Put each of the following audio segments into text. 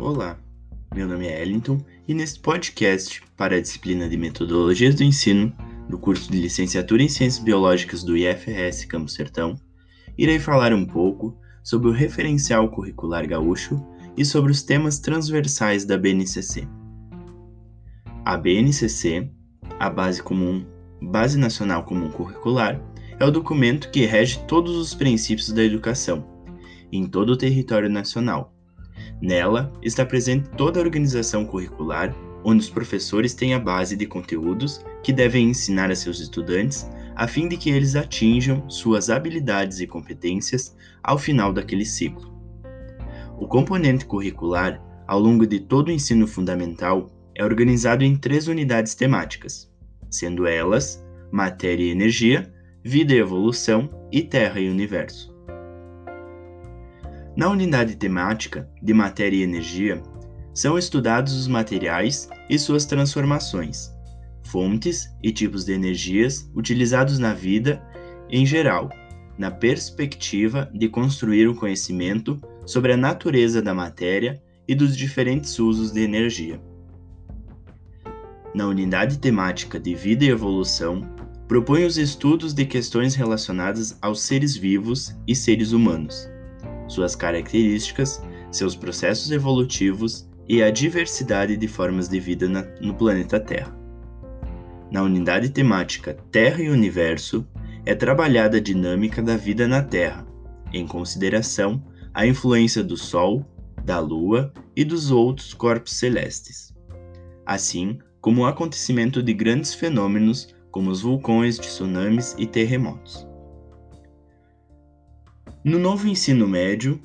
Olá, meu nome é Ellington e neste podcast para a disciplina de Metodologias do Ensino do curso de Licenciatura em Ciências Biológicas do IFRS Campo Sertão, irei falar um pouco sobre o referencial curricular gaúcho e sobre os temas transversais da BNCC. A BNCC, a Base Comum, Base Nacional Comum Curricular, é o documento que rege todos os princípios da educação em todo o território nacional. Nela está presente toda a organização curricular, onde os professores têm a base de conteúdos que devem ensinar a seus estudantes a fim de que eles atinjam suas habilidades e competências ao final daquele ciclo. O componente curricular, ao longo de todo o ensino fundamental, é organizado em três unidades temáticas, sendo elas matéria e energia, vida e evolução e terra e universo. Na unidade temática de matéria e energia, são estudados os materiais e suas transformações, fontes e tipos de energias utilizados na vida em geral, na perspectiva de construir um conhecimento sobre a natureza da matéria e dos diferentes usos de energia. Na unidade temática de vida e evolução, propõe os estudos de questões relacionadas aos seres vivos e seres humanos suas características, seus processos evolutivos e a diversidade de formas de vida na, no planeta Terra. Na unidade temática Terra e Universo, é trabalhada a dinâmica da vida na Terra, em consideração a influência do Sol, da Lua e dos outros corpos celestes, assim como o acontecimento de grandes fenômenos como os vulcões, tsunamis e terremotos. No novo ensino médio,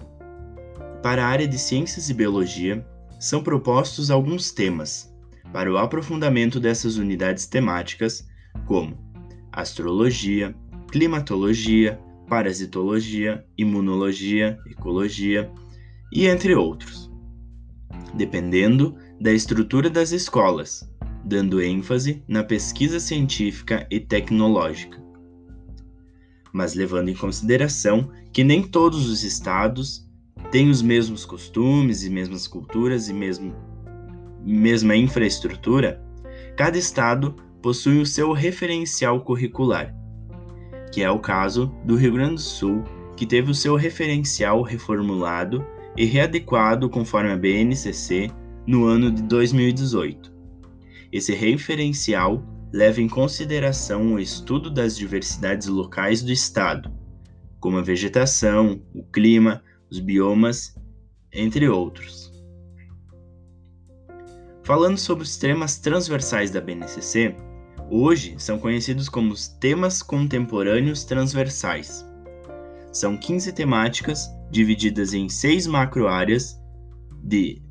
para a área de Ciências e Biologia, são propostos alguns temas para o aprofundamento dessas unidades temáticas, como astrologia, climatologia, parasitologia, imunologia, ecologia e entre outros, dependendo da estrutura das escolas, dando ênfase na pesquisa científica e tecnológica mas levando em consideração que nem todos os estados têm os mesmos costumes e mesmas culturas e mesmo, mesma infraestrutura, cada estado possui o seu referencial curricular, que é o caso do Rio Grande do Sul, que teve o seu referencial reformulado e readequado conforme a BNCC no ano de 2018. Esse referencial leva em consideração o estudo das diversidades locais do estado, como a vegetação, o clima, os biomas, entre outros. Falando sobre os temas transversais da BNCC, hoje são conhecidos como os temas contemporâneos transversais. São 15 temáticas divididas em seis macroáreas de,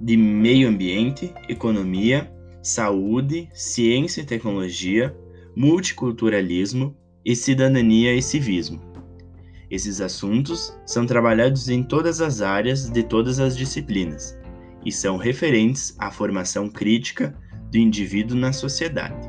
de meio ambiente, economia, saúde, ciência e tecnologia, multiculturalismo e cidadania e civismo. Esses assuntos são trabalhados em todas as áreas de todas as disciplinas e são referentes à formação crítica do indivíduo na sociedade.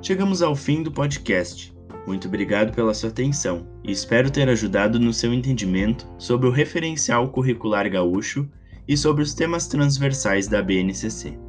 Chegamos ao fim do podcast. Muito obrigado pela sua atenção e espero ter ajudado no seu entendimento sobre o referencial curricular gaúcho e sobre os temas transversais da BNCC.